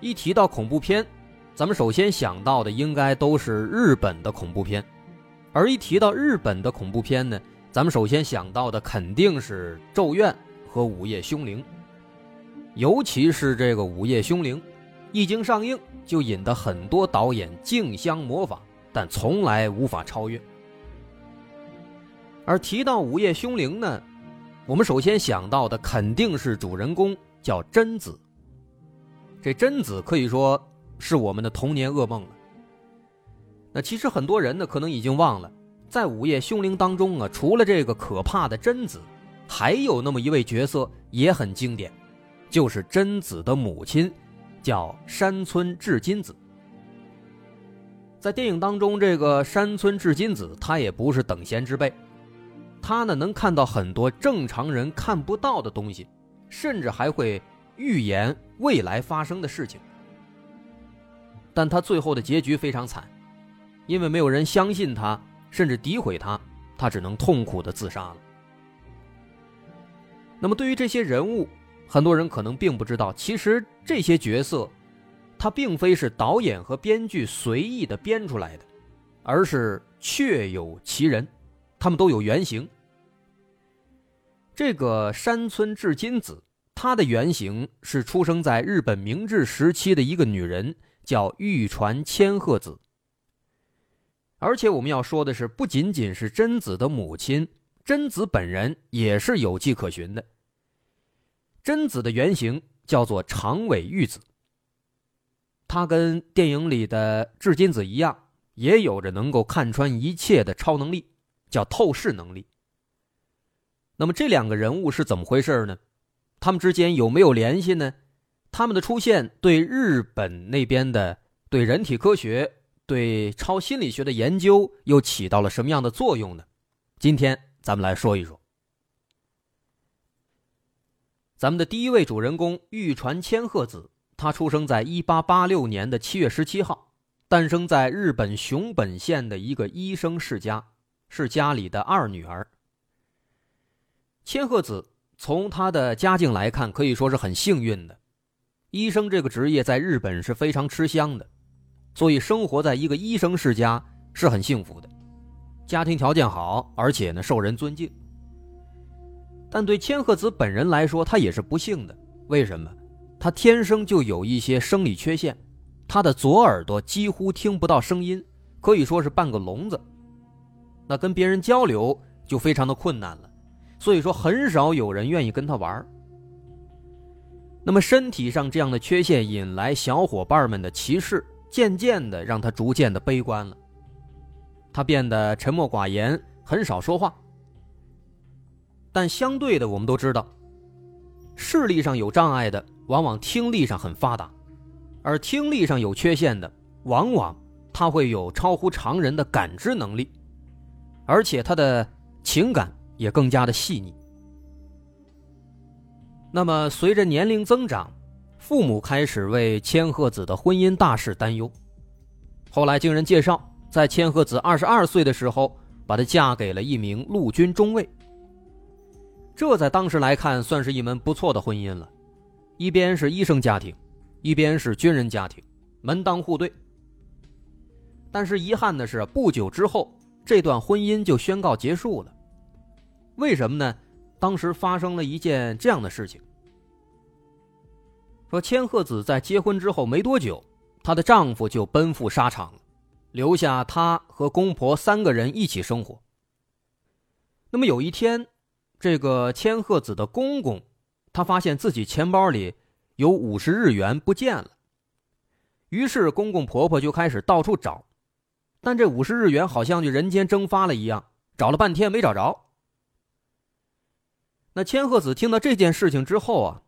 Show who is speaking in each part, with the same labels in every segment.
Speaker 1: 一提到恐怖片，咱们首先想到的应该都是日本的恐怖片，而一提到日本的恐怖片呢，咱们首先想到的肯定是《咒怨》和《午夜凶铃》，尤其是这个《午夜凶铃》，一经上映就引得很多导演竞相模仿，但从来无法超越。而提到《午夜凶铃》呢，我们首先想到的肯定是主人公叫贞子。这贞子可以说是我们的童年噩梦了。那其实很多人呢，可能已经忘了，在《午夜凶铃》当中啊，除了这个可怕的贞子，还有那么一位角色也很经典，就是贞子的母亲，叫山村智金子。在电影当中，这个山村智金子，她也不是等闲之辈，她呢能看到很多正常人看不到的东西，甚至还会。预言未来发生的事情，但他最后的结局非常惨，因为没有人相信他，甚至诋毁他，他只能痛苦的自杀了。那么，对于这些人物，很多人可能并不知道，其实这些角色，他并非是导演和编剧随意的编出来的，而是确有其人，他们都有原型。这个山村至今子。她的原型是出生在日本明治时期的一个女人，叫玉传千鹤子。而且我们要说的是，不仅仅是贞子的母亲，贞子本人也是有迹可循的。贞子的原型叫做长尾玉子，她跟电影里的至金子一样，也有着能够看穿一切的超能力，叫透视能力。那么这两个人物是怎么回事呢？他们之间有没有联系呢？他们的出现对日本那边的对人体科学、对超心理学的研究又起到了什么样的作用呢？今天咱们来说一说。咱们的第一位主人公玉传千鹤子，她出生在一八八六年的七月十七号，诞生在日本熊本县的一个医生世家，是家里的二女儿。千鹤子。从他的家境来看，可以说是很幸运的。医生这个职业在日本是非常吃香的，所以生活在一个医生世家是很幸福的，家庭条件好，而且呢受人尊敬。但对千鹤子本人来说，他也是不幸的。为什么？他天生就有一些生理缺陷，他的左耳朵几乎听不到声音，可以说是半个聋子。那跟别人交流就非常的困难了。所以说，很少有人愿意跟他玩那么，身体上这样的缺陷引来小伙伴们的歧视，渐渐的让他逐渐的悲观了。他变得沉默寡言，很少说话。但相对的，我们都知道，视力上有障碍的，往往听力上很发达；而听力上有缺陷的，往往他会有超乎常人的感知能力，而且他的情感。也更加的细腻。那么，随着年龄增长，父母开始为千鹤子的婚姻大事担忧。后来，经人介绍，在千鹤子二十二岁的时候，把她嫁给了一名陆军中尉。这在当时来看，算是一门不错的婚姻了。一边是医生家庭，一边是军人家庭，门当户对。但是遗憾的是，不久之后，这段婚姻就宣告结束了。为什么呢？当时发生了一件这样的事情。说千鹤子在结婚之后没多久，她的丈夫就奔赴沙场，留下她和公婆三个人一起生活。那么有一天，这个千鹤子的公公，他发现自己钱包里有五十日元不见了，于是公公婆婆就开始到处找，但这五十日元好像就人间蒸发了一样，找了半天没找着。那千鹤子听到这件事情之后啊，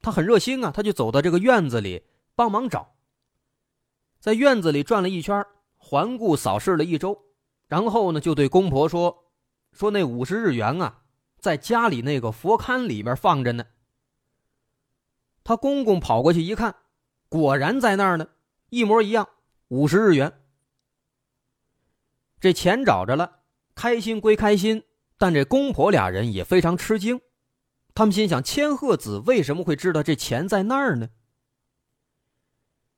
Speaker 1: 他很热心啊，他就走到这个院子里帮忙找，在院子里转了一圈，环顾扫视了一周，然后呢，就对公婆说：“说那五十日元啊，在家里那个佛龛里边放着呢。”他公公跑过去一看，果然在那儿呢，一模一样，五十日元。这钱找着了，开心归开心，但这公婆俩人也非常吃惊。他们心想：千鹤子为什么会知道这钱在那儿呢？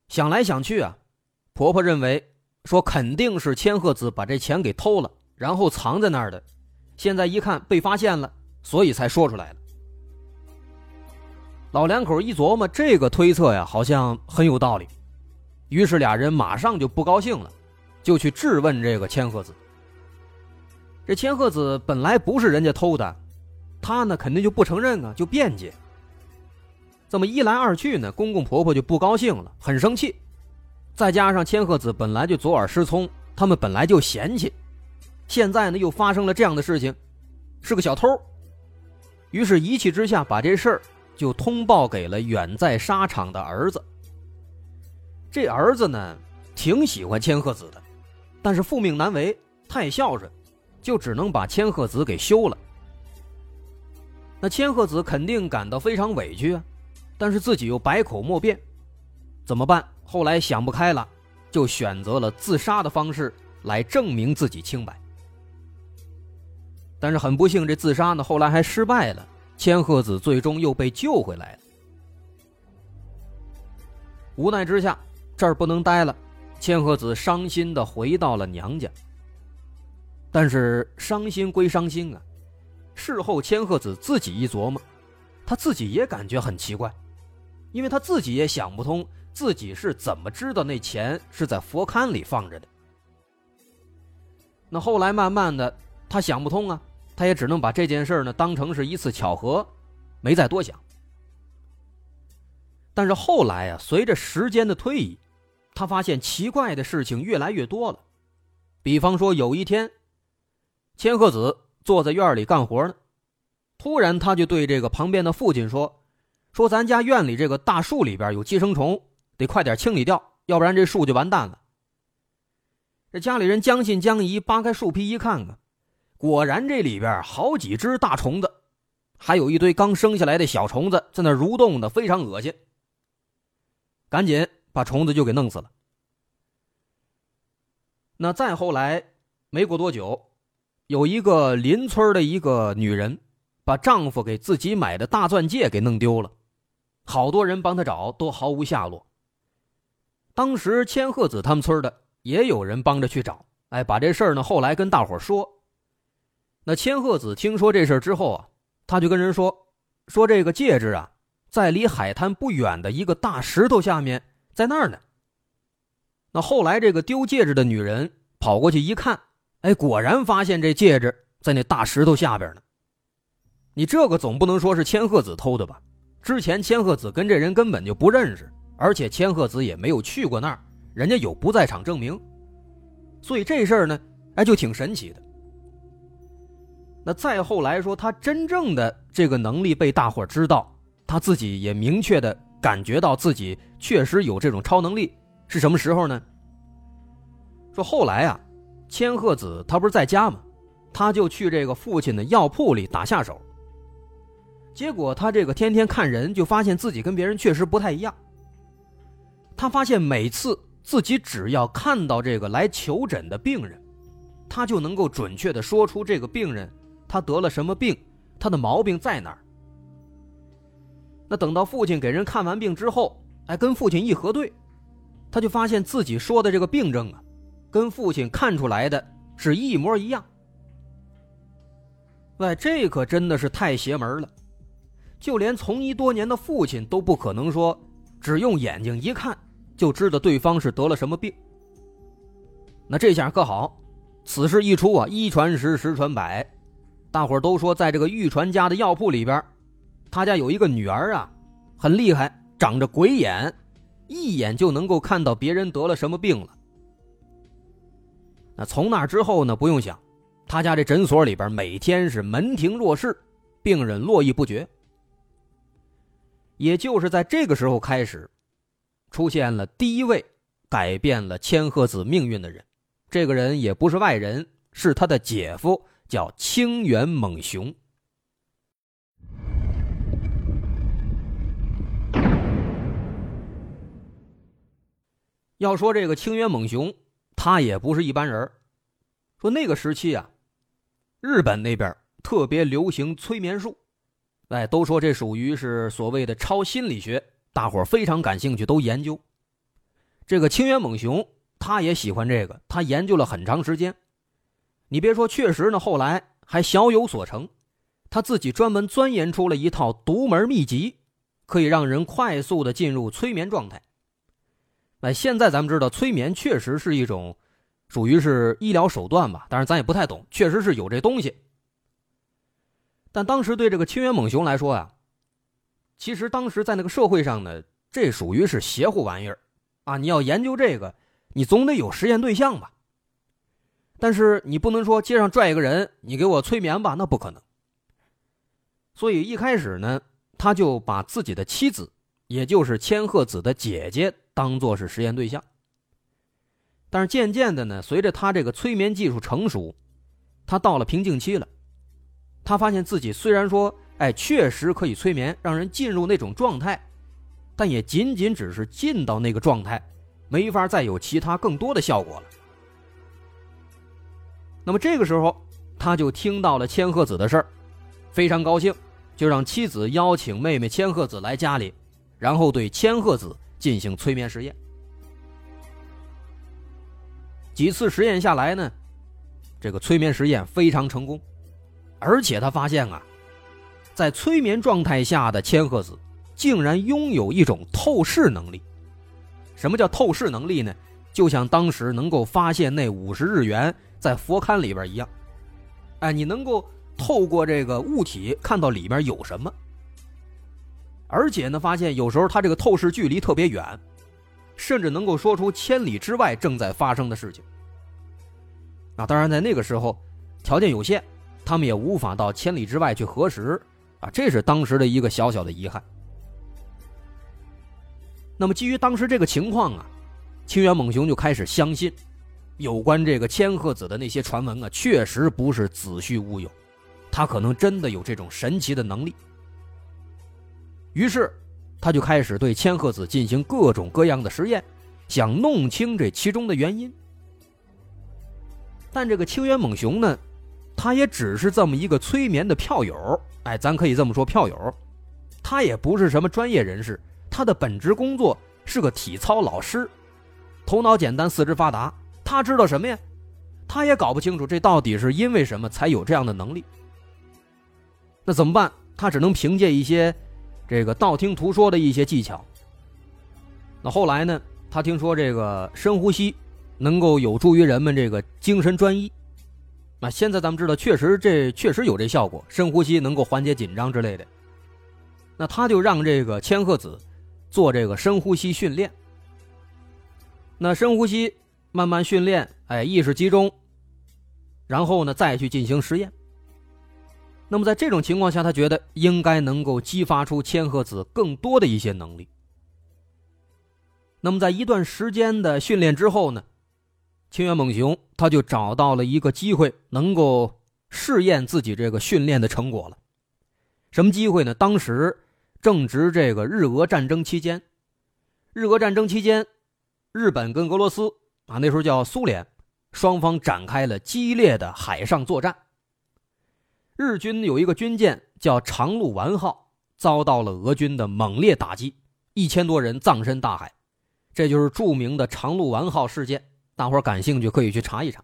Speaker 1: 想来想去啊，婆婆认为说肯定是千鹤子把这钱给偷了，然后藏在那儿的。现在一看被发现了，所以才说出来了。老两口一琢磨，这个推测呀，好像很有道理。于是俩人马上就不高兴了，就去质问这个千鹤子。这千鹤子本来不是人家偷的。他呢，肯定就不承认啊，就辩解。这么一来二去呢，公公婆婆就不高兴了，很生气。再加上千鹤子本来就左耳失聪，他们本来就嫌弃，现在呢又发生了这样的事情，是个小偷。于是，一气之下把这事儿就通报给了远在沙场的儿子。这儿子呢，挺喜欢千鹤子的，但是父命难违，太孝顺，就只能把千鹤子给休了。那千鹤子肯定感到非常委屈啊，但是自己又百口莫辩，怎么办？后来想不开了，就选择了自杀的方式来证明自己清白。但是很不幸，这自杀呢后来还失败了，千鹤子最终又被救回来了。无奈之下，这儿不能待了，千鹤子伤心的回到了娘家。但是伤心归伤心啊。事后，千鹤子自己一琢磨，他自己也感觉很奇怪，因为他自己也想不通自己是怎么知道那钱是在佛龛里放着的。那后来慢慢的，他想不通啊，他也只能把这件事呢当成是一次巧合，没再多想。但是后来啊，随着时间的推移，他发现奇怪的事情越来越多了，比方说有一天，千鹤子。坐在院里干活呢，突然他就对这个旁边的父亲说：“说咱家院里这个大树里边有寄生虫，得快点清理掉，要不然这树就完蛋了。”这家里人将信将疑，扒开树皮一看啊，果然这里边好几只大虫子，还有一堆刚生下来的小虫子在那蠕动的，非常恶心。赶紧把虫子就给弄死了。那再后来，没过多久。有一个邻村的一个女人，把丈夫给自己买的大钻戒给弄丢了，好多人帮她找，都毫无下落。当时千鹤子他们村的也有人帮着去找，哎，把这事儿呢后来跟大伙说。那千鹤子听说这事之后啊，他就跟人说，说这个戒指啊，在离海滩不远的一个大石头下面，在那儿呢。那后来这个丢戒指的女人跑过去一看。哎，果然发现这戒指在那大石头下边呢。你这个总不能说是千鹤子偷的吧？之前千鹤子跟这人根本就不认识，而且千鹤子也没有去过那儿，人家有不在场证明。所以这事儿呢，哎，就挺神奇的。那再后来说，他真正的这个能力被大伙知道，他自己也明确的感觉到自己确实有这种超能力，是什么时候呢？说后来啊。千鹤子他不是在家吗？他就去这个父亲的药铺里打下手。结果他这个天天看人，就发现自己跟别人确实不太一样。他发现每次自己只要看到这个来求诊的病人，他就能够准确的说出这个病人他得了什么病，他的毛病在哪儿。那等到父亲给人看完病之后，哎，跟父亲一核对，他就发现自己说的这个病症啊。跟父亲看出来的是一模一样。喂，这可真的是太邪门了！就连从医多年的父亲都不可能说，只用眼睛一看就知道对方是得了什么病。那这下可好，此事一出啊，一传十，十传百，大伙都说，在这个玉传家的药铺里边，他家有一个女儿啊，很厉害，长着鬼眼，一眼就能够看到别人得了什么病了。那从那之后呢？不用想，他家这诊所里边每天是门庭若市，病人络绎不绝。也就是在这个时候开始，出现了第一位改变了千鹤子命运的人。这个人也不是外人，是他的姐夫，叫清源猛雄。要说这个清源猛雄，他也不是一般人。说那个时期啊，日本那边特别流行催眠术，哎，都说这属于是所谓的超心理学，大伙非常感兴趣，都研究。这个清源猛雄。他也喜欢这个，他研究了很长时间。你别说，确实呢，后来还小有所成。他自己专门钻研出了一套独门秘籍，可以让人快速的进入催眠状态。哎，现在咱们知道，催眠确实是一种属于是医疗手段吧，但是咱也不太懂，确实是有这东西。但当时对这个清源猛雄来说啊，其实当时在那个社会上呢，这属于是邪乎玩意儿啊！你要研究这个。你总得有实验对象吧？但是你不能说街上拽一个人，你给我催眠吧，那不可能。所以一开始呢，他就把自己的妻子，也就是千鹤子的姐姐，当做是实验对象。但是渐渐的呢，随着他这个催眠技术成熟，他到了瓶颈期了。他发现自己虽然说，哎，确实可以催眠，让人进入那种状态，但也仅仅只是进到那个状态。没法再有其他更多的效果了。那么这个时候，他就听到了千鹤子的事儿，非常高兴，就让妻子邀请妹妹千鹤子来家里，然后对千鹤子进行催眠实验。几次实验下来呢，这个催眠实验非常成功，而且他发现啊，在催眠状态下的千鹤子竟然拥有一种透视能力。什么叫透视能力呢？就像当时能够发现那五十日元在佛龛里边一样，哎，你能够透过这个物体看到里面有什么，而且呢，发现有时候他这个透视距离特别远，甚至能够说出千里之外正在发生的事情。那当然，在那个时候条件有限，他们也无法到千里之外去核实啊，这是当时的一个小小的遗憾。那么，基于当时这个情况啊，清源猛雄就开始相信，有关这个千鹤子的那些传闻啊，确实不是子虚乌有，他可能真的有这种神奇的能力。于是，他就开始对千鹤子进行各种各样的实验，想弄清这其中的原因。但这个清源猛雄呢，他也只是这么一个催眠的票友，哎，咱可以这么说，票友，他也不是什么专业人士。他的本职工作是个体操老师，头脑简单，四肢发达。他知道什么呀？他也搞不清楚这到底是因为什么才有这样的能力。那怎么办？他只能凭借一些这个道听途说的一些技巧。那后来呢？他听说这个深呼吸能够有助于人们这个精神专一。那现在咱们知道，确实这确实有这效果，深呼吸能够缓解紧张之类的。那他就让这个千鹤子。做这个深呼吸训练，那深呼吸慢慢训练，哎，意识集中，然后呢再去进行实验。那么在这种情况下，他觉得应该能够激发出千鹤子更多的一些能力。那么在一段时间的训练之后呢，清源猛雄他就找到了一个机会，能够试验自己这个训练的成果了。什么机会呢？当时。正值这个日俄战争期间，日俄战争期间，日本跟俄罗斯啊，那时候叫苏联，双方展开了激烈的海上作战。日军有一个军舰叫长鹿丸号，遭到了俄军的猛烈打击，一千多人葬身大海，这就是著名的长鹿丸号事件。大伙感兴趣可以去查一查。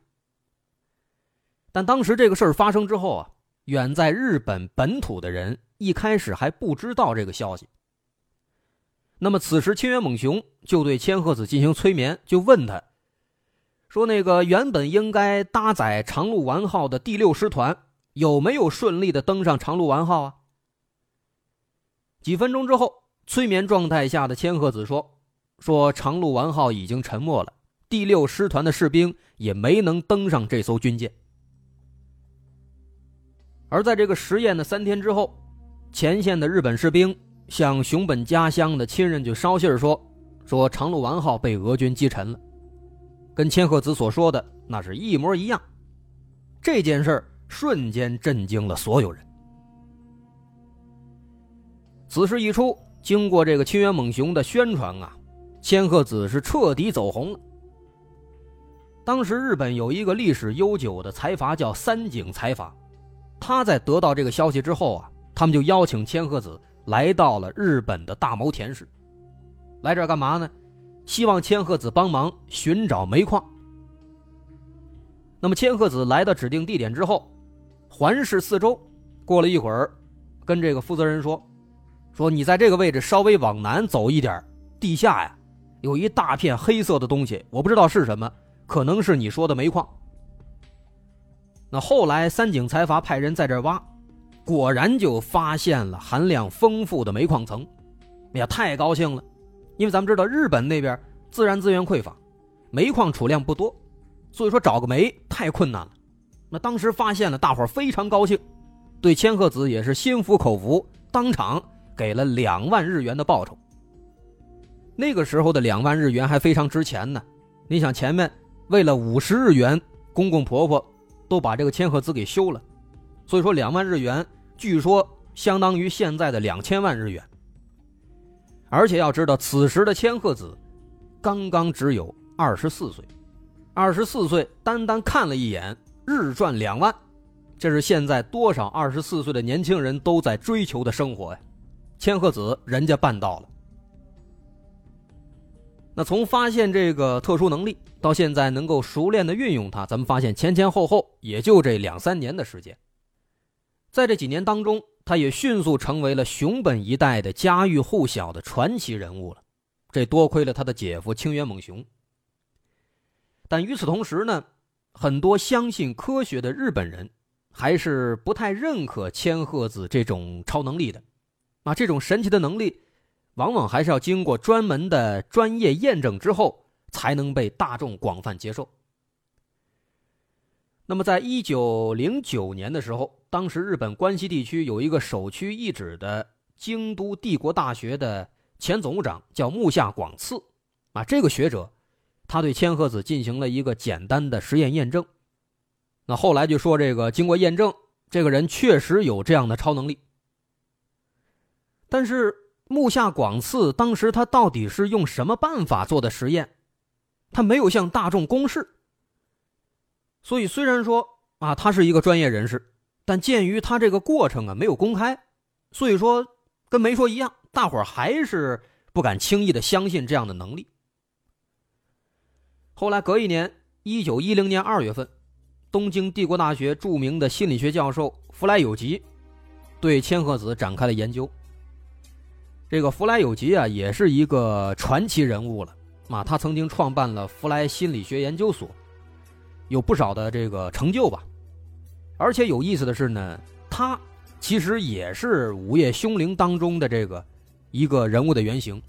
Speaker 1: 但当时这个事儿发生之后啊，远在日本本土的人。一开始还不知道这个消息。那么此时，清源猛雄就对千鹤子进行催眠，就问他，说：“那个原本应该搭载长鹿丸号的第六师团，有没有顺利的登上长鹿丸号啊？”几分钟之后，催眠状态下的千鹤子说：“说长鹿丸号已经沉没了，第六师团的士兵也没能登上这艘军舰。”而在这个实验的三天之后。前线的日本士兵向熊本家乡的亲人就捎信说：“说长鹿丸号被俄军击沉了，跟千鹤子所说的那是一模一样。这件事瞬间震惊了所有人。此事一出，经过这个清源猛雄的宣传啊，千鹤子是彻底走红了。当时日本有一个历史悠久的财阀叫三井财阀，他在得到这个消息之后啊，他们就邀请千鹤子来到了日本的大牟田市。来这干嘛呢？希望千鹤子帮忙寻找煤矿。那么千鹤子来到指定地点之后，环视四周，过了一会儿，跟这个负责人说：“说你在这个位置稍微往南走一点，地下呀有一大片黑色的东西，我不知道是什么。”可能是你说的煤矿。那后来三井财阀派人在这挖，果然就发现了含量丰富的煤矿层，哎呀，太高兴了！因为咱们知道日本那边自然资源匮乏，煤矿储量不多，所以说找个煤太困难了。那当时发现了，大伙非常高兴，对千鹤子也是心服口服，当场给了两万日元的报酬。那个时候的两万日元还非常值钱呢，你想前面。为了五十日元，公公婆婆都把这个千鹤子给休了，所以说两万日元，据说相当于现在的两千万日元。而且要知道，此时的千鹤子刚刚只有二十四岁，二十四岁单单看了一眼，日赚两万，这是现在多少二十四岁的年轻人都在追求的生活呀！千鹤子人家办到了。那从发现这个特殊能力到现在能够熟练的运用它，咱们发现前前后后也就这两三年的时间。在这几年当中，他也迅速成为了熊本一带的家喻户晓的传奇人物了。这多亏了他的姐夫清源猛雄。但与此同时呢，很多相信科学的日本人还是不太认可千鹤子这种超能力的。啊，这种神奇的能力。往往还是要经过专门的专业验证之后，才能被大众广泛接受。那么，在一九零九年的时候，当时日本关西地区有一个首屈一指的京都帝国大学的前总务长，叫木下广次。啊，这个学者，他对千鹤子进行了一个简单的实验验证。那后来就说，这个经过验证，这个人确实有这样的超能力。但是。木下广次当时他到底是用什么办法做的实验？他没有向大众公示。所以虽然说啊，他是一个专业人士，但鉴于他这个过程啊没有公开，所以说跟没说一样，大伙儿还是不敢轻易的相信这样的能力。后来隔一年，一九一零年二月份，东京帝国大学著名的心理学教授弗莱有吉对千鹤子展开了研究。这个弗莱有吉啊，也是一个传奇人物了啊！他曾经创办了弗莱心理学研究所，有不少的这个成就吧。而且有意思的是呢，他其实也是《午夜凶铃》当中的这个一个人物的原型。《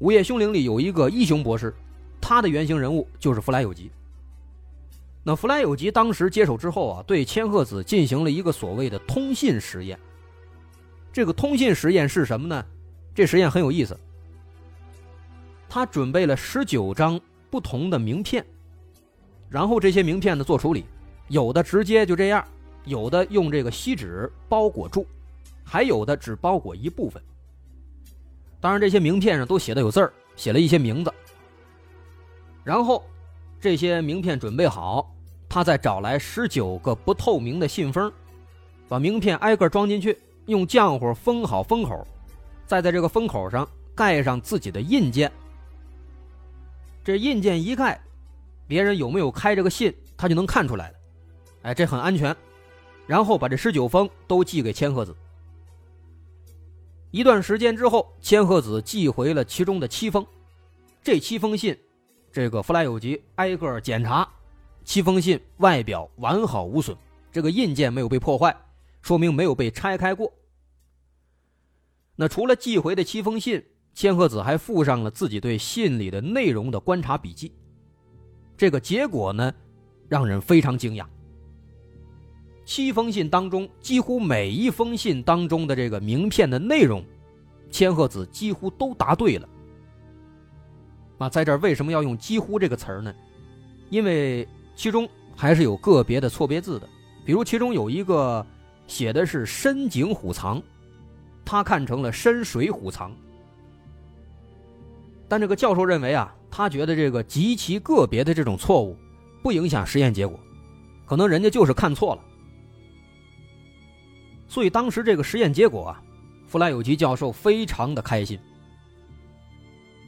Speaker 1: 午夜凶铃》里有一个一雄博士，他的原型人物就是弗莱有吉。那弗莱有吉当时接手之后啊，对千鹤子进行了一个所谓的通信实验。这个通信实验是什么呢？这实验很有意思。他准备了十九张不同的名片，然后这些名片呢做处理，有的直接就这样，有的用这个锡纸包裹住，还有的只包裹一部分。当然，这些名片上都写的有字儿，写了一些名字。然后这些名片准备好，他再找来十九个不透明的信封，把名片挨个装进去。用浆糊封好封口，再在这个封口上盖上自己的印鉴。这印鉴一盖，别人有没有开这个信，他就能看出来了。哎，这很安全。然后把这十九封都寄给千鹤子。一段时间之后，千鹤子寄回了其中的七封。这七封信，这个弗莱有吉挨个检查，七封信外表完好无损，这个印件没有被破坏。说明没有被拆开过。那除了寄回的七封信，千鹤子还附上了自己对信里的内容的观察笔记。这个结果呢，让人非常惊讶。七封信当中，几乎每一封信当中的这个名片的内容，千鹤子几乎都答对了。啊，在这儿为什么要用“几乎”这个词儿呢？因为其中还是有个别的错别字的，比如其中有一个写的是“深井虎藏”，他看成了“深水虎藏”。但这个教授认为啊，他觉得这个极其个别的这种错误不影响实验结果，可能人家就是看错了。所以当时这个实验结果啊，弗莱有吉教授非常的开心。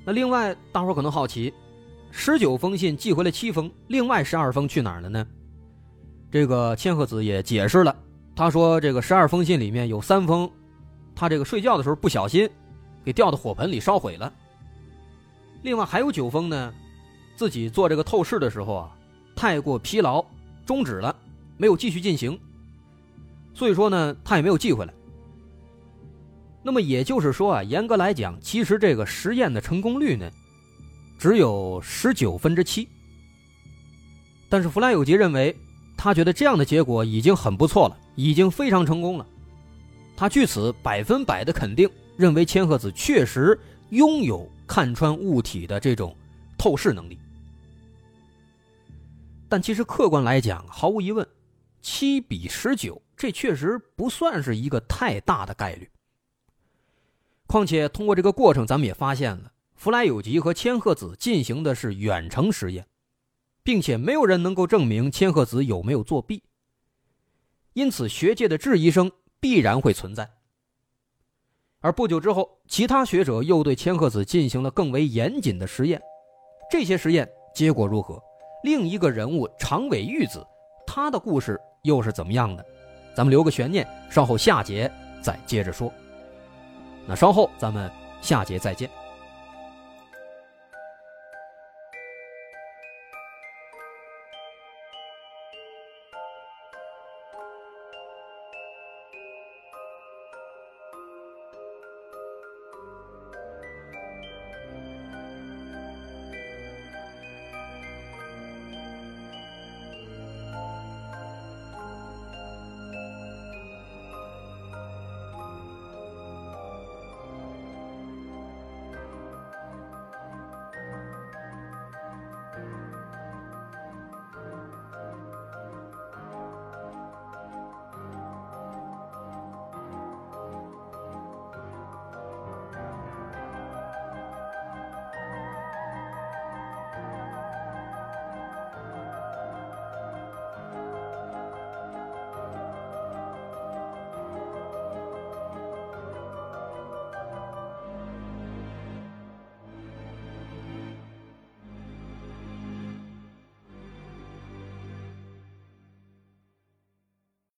Speaker 1: 那另外，大伙可能好奇，十九封信寄回来七封，另外十二封去哪儿了呢？这个千鹤子也解释了，他说这个十二封信里面有三封，他这个睡觉的时候不小心给掉到火盆里烧毁了。另外还有九封呢，自己做这个透视的时候啊，太过疲劳，终止了，没有继续进行。所以说呢，他也没有寄回来。那么也就是说啊，严格来讲，其实这个实验的成功率呢，只有十九分之七。但是弗莱有吉认为，他觉得这样的结果已经很不错了，已经非常成功了。他据此百分百的肯定，认为千鹤子确实拥有看穿物体的这种透视能力。但其实客观来讲，毫无疑问，七比十九，这确实不算是一个太大的概率。况且，通过这个过程，咱们也发现了弗莱有吉和千鹤子进行的是远程实验，并且没有人能够证明千鹤子有没有作弊。因此，学界的质疑声必然会存在。而不久之后，其他学者又对千鹤子进行了更为严谨的实验，这些实验结果如何？另一个人物长尾玉子，他的故事又是怎么样的？咱们留个悬念，稍后下节再接着说。那稍后咱们下节再见。